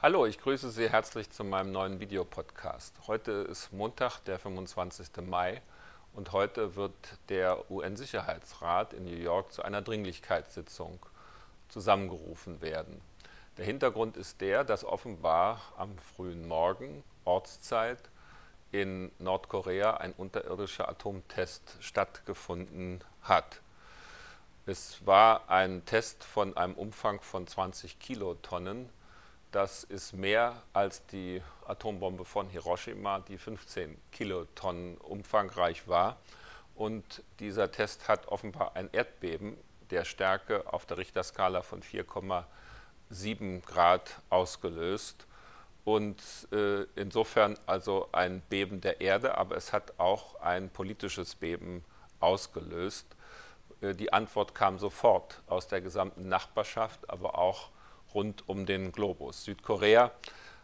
Hallo, ich grüße Sie herzlich zu meinem neuen Videopodcast. Heute ist Montag, der 25. Mai und heute wird der UN-Sicherheitsrat in New York zu einer Dringlichkeitssitzung zusammengerufen werden. Der Hintergrund ist der, dass offenbar am frühen Morgen Ortszeit in Nordkorea ein unterirdischer Atomtest stattgefunden hat. Es war ein Test von einem Umfang von 20 Kilotonnen das ist mehr als die Atombombe von Hiroshima, die 15 Kilotonnen umfangreich war. Und dieser Test hat offenbar ein Erdbeben der Stärke auf der Richterskala von 4,7 Grad ausgelöst. Und äh, insofern also ein Beben der Erde, aber es hat auch ein politisches Beben ausgelöst. Äh, die Antwort kam sofort aus der gesamten Nachbarschaft, aber auch rund um den Globus. Südkorea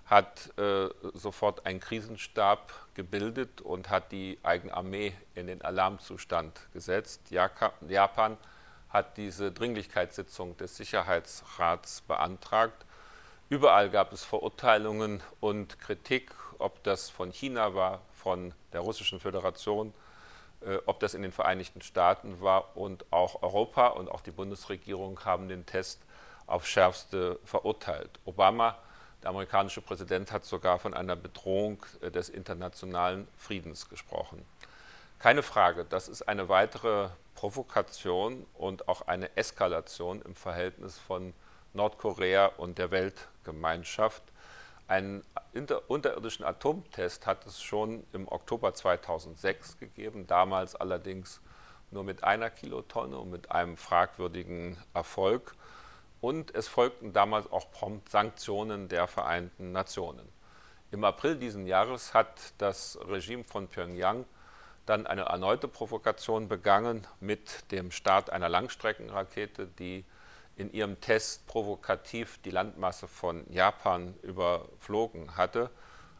hat äh, sofort einen Krisenstab gebildet und hat die eigene Armee in den Alarmzustand gesetzt. Japan hat diese Dringlichkeitssitzung des Sicherheitsrats beantragt. Überall gab es Verurteilungen und Kritik, ob das von China war, von der Russischen Föderation, äh, ob das in den Vereinigten Staaten war und auch Europa und auch die Bundesregierung haben den Test aufs Schärfste verurteilt. Obama, der amerikanische Präsident, hat sogar von einer Bedrohung äh, des internationalen Friedens gesprochen. Keine Frage, das ist eine weitere Provokation und auch eine Eskalation im Verhältnis von Nordkorea und der Weltgemeinschaft. Einen unterirdischen Atomtest hat es schon im Oktober 2006 gegeben, damals allerdings nur mit einer Kilotonne und mit einem fragwürdigen Erfolg und es folgten damals auch prompt Sanktionen der Vereinten Nationen. Im April diesen Jahres hat das Regime von Pyongyang dann eine erneute Provokation begangen mit dem Start einer Langstreckenrakete, die in ihrem Test provokativ die Landmasse von Japan überflogen hatte.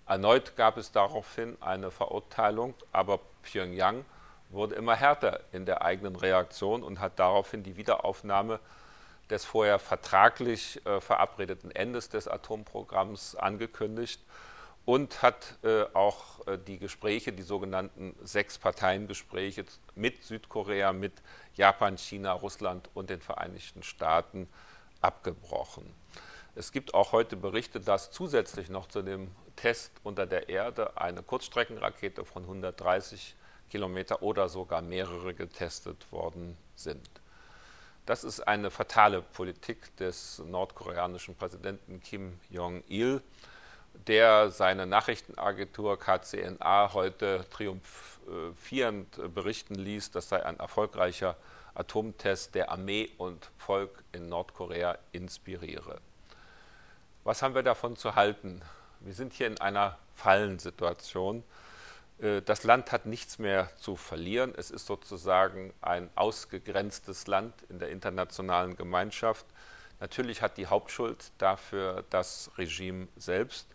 Erneut gab es daraufhin eine Verurteilung, aber Pyongyang wurde immer härter in der eigenen Reaktion und hat daraufhin die Wiederaufnahme des vorher vertraglich äh, verabredeten Endes des Atomprogramms angekündigt und hat äh, auch äh, die Gespräche, die sogenannten Sechs-Parteien-Gespräche mit Südkorea, mit Japan, China, Russland und den Vereinigten Staaten abgebrochen. Es gibt auch heute Berichte, dass zusätzlich noch zu dem Test unter der Erde eine Kurzstreckenrakete von 130 Kilometer oder sogar mehrere getestet worden sind. Das ist eine fatale Politik des nordkoreanischen Präsidenten Kim Jong-il, der seine Nachrichtenagentur KCNA heute triumphierend berichten ließ, das sei ein erfolgreicher Atomtest, der Armee und Volk in Nordkorea inspiriere. Was haben wir davon zu halten? Wir sind hier in einer Fallensituation. Äh, das Land hat nichts mehr zu verlieren. Es ist sozusagen ein ausgegrenztes Land in der internationalen Gemeinschaft. Natürlich hat die Hauptschuld dafür das Regime selbst.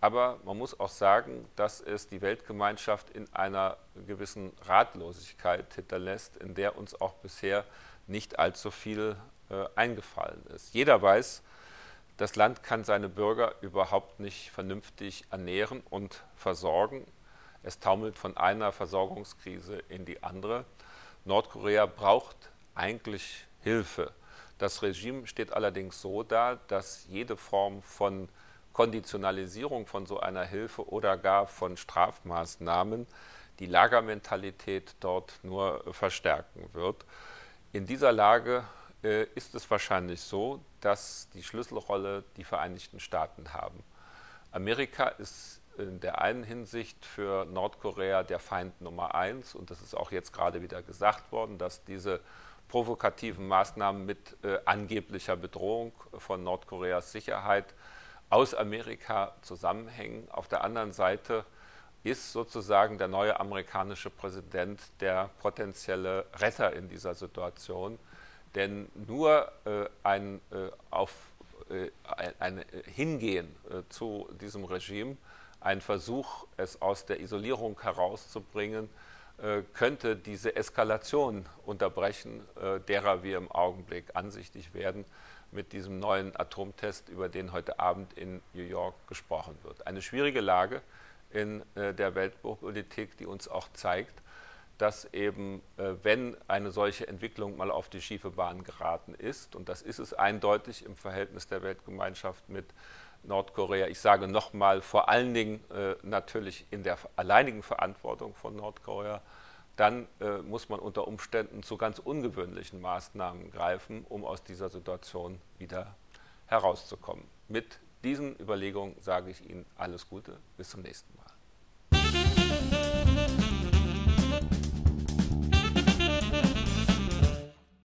Aber man muss auch sagen, dass es die Weltgemeinschaft in einer gewissen Ratlosigkeit hinterlässt, in der uns auch bisher nicht allzu viel äh, eingefallen ist. Jeder weiß, das Land kann seine Bürger überhaupt nicht vernünftig ernähren und versorgen. Es taumelt von einer Versorgungskrise in die andere. Nordkorea braucht eigentlich Hilfe. Das Regime steht allerdings so da, dass jede Form von Konditionalisierung von so einer Hilfe oder gar von Strafmaßnahmen die Lagermentalität dort nur verstärken wird. In dieser Lage äh, ist es wahrscheinlich so, dass die Schlüsselrolle die Vereinigten Staaten haben. Amerika ist in der einen Hinsicht für Nordkorea der Feind Nummer eins. Und das ist auch jetzt gerade wieder gesagt worden, dass diese provokativen Maßnahmen mit äh, angeblicher Bedrohung von Nordkoreas Sicherheit aus Amerika zusammenhängen. Auf der anderen Seite ist sozusagen der neue amerikanische Präsident der potenzielle Retter in dieser Situation. Denn nur äh, ein, äh, auf, äh, ein, ein Hingehen äh, zu diesem Regime ein Versuch, es aus der Isolierung herauszubringen, äh, könnte diese Eskalation unterbrechen, äh, derer wir im Augenblick ansichtig werden. mit diesem neuen Atomtest, über den heute Abend in New York gesprochen wird. Eine schwierige Lage in äh, der Weltpolitik, die uns auch zeigt, dass eben, wenn eine solche Entwicklung mal auf die schiefe Bahn geraten ist, und das ist es eindeutig im Verhältnis der Weltgemeinschaft mit Nordkorea, ich sage nochmal, vor allen Dingen äh, natürlich in der alleinigen Verantwortung von Nordkorea, dann äh, muss man unter Umständen zu ganz ungewöhnlichen Maßnahmen greifen, um aus dieser Situation wieder herauszukommen. Mit diesen Überlegungen sage ich Ihnen alles Gute, bis zum nächsten Mal.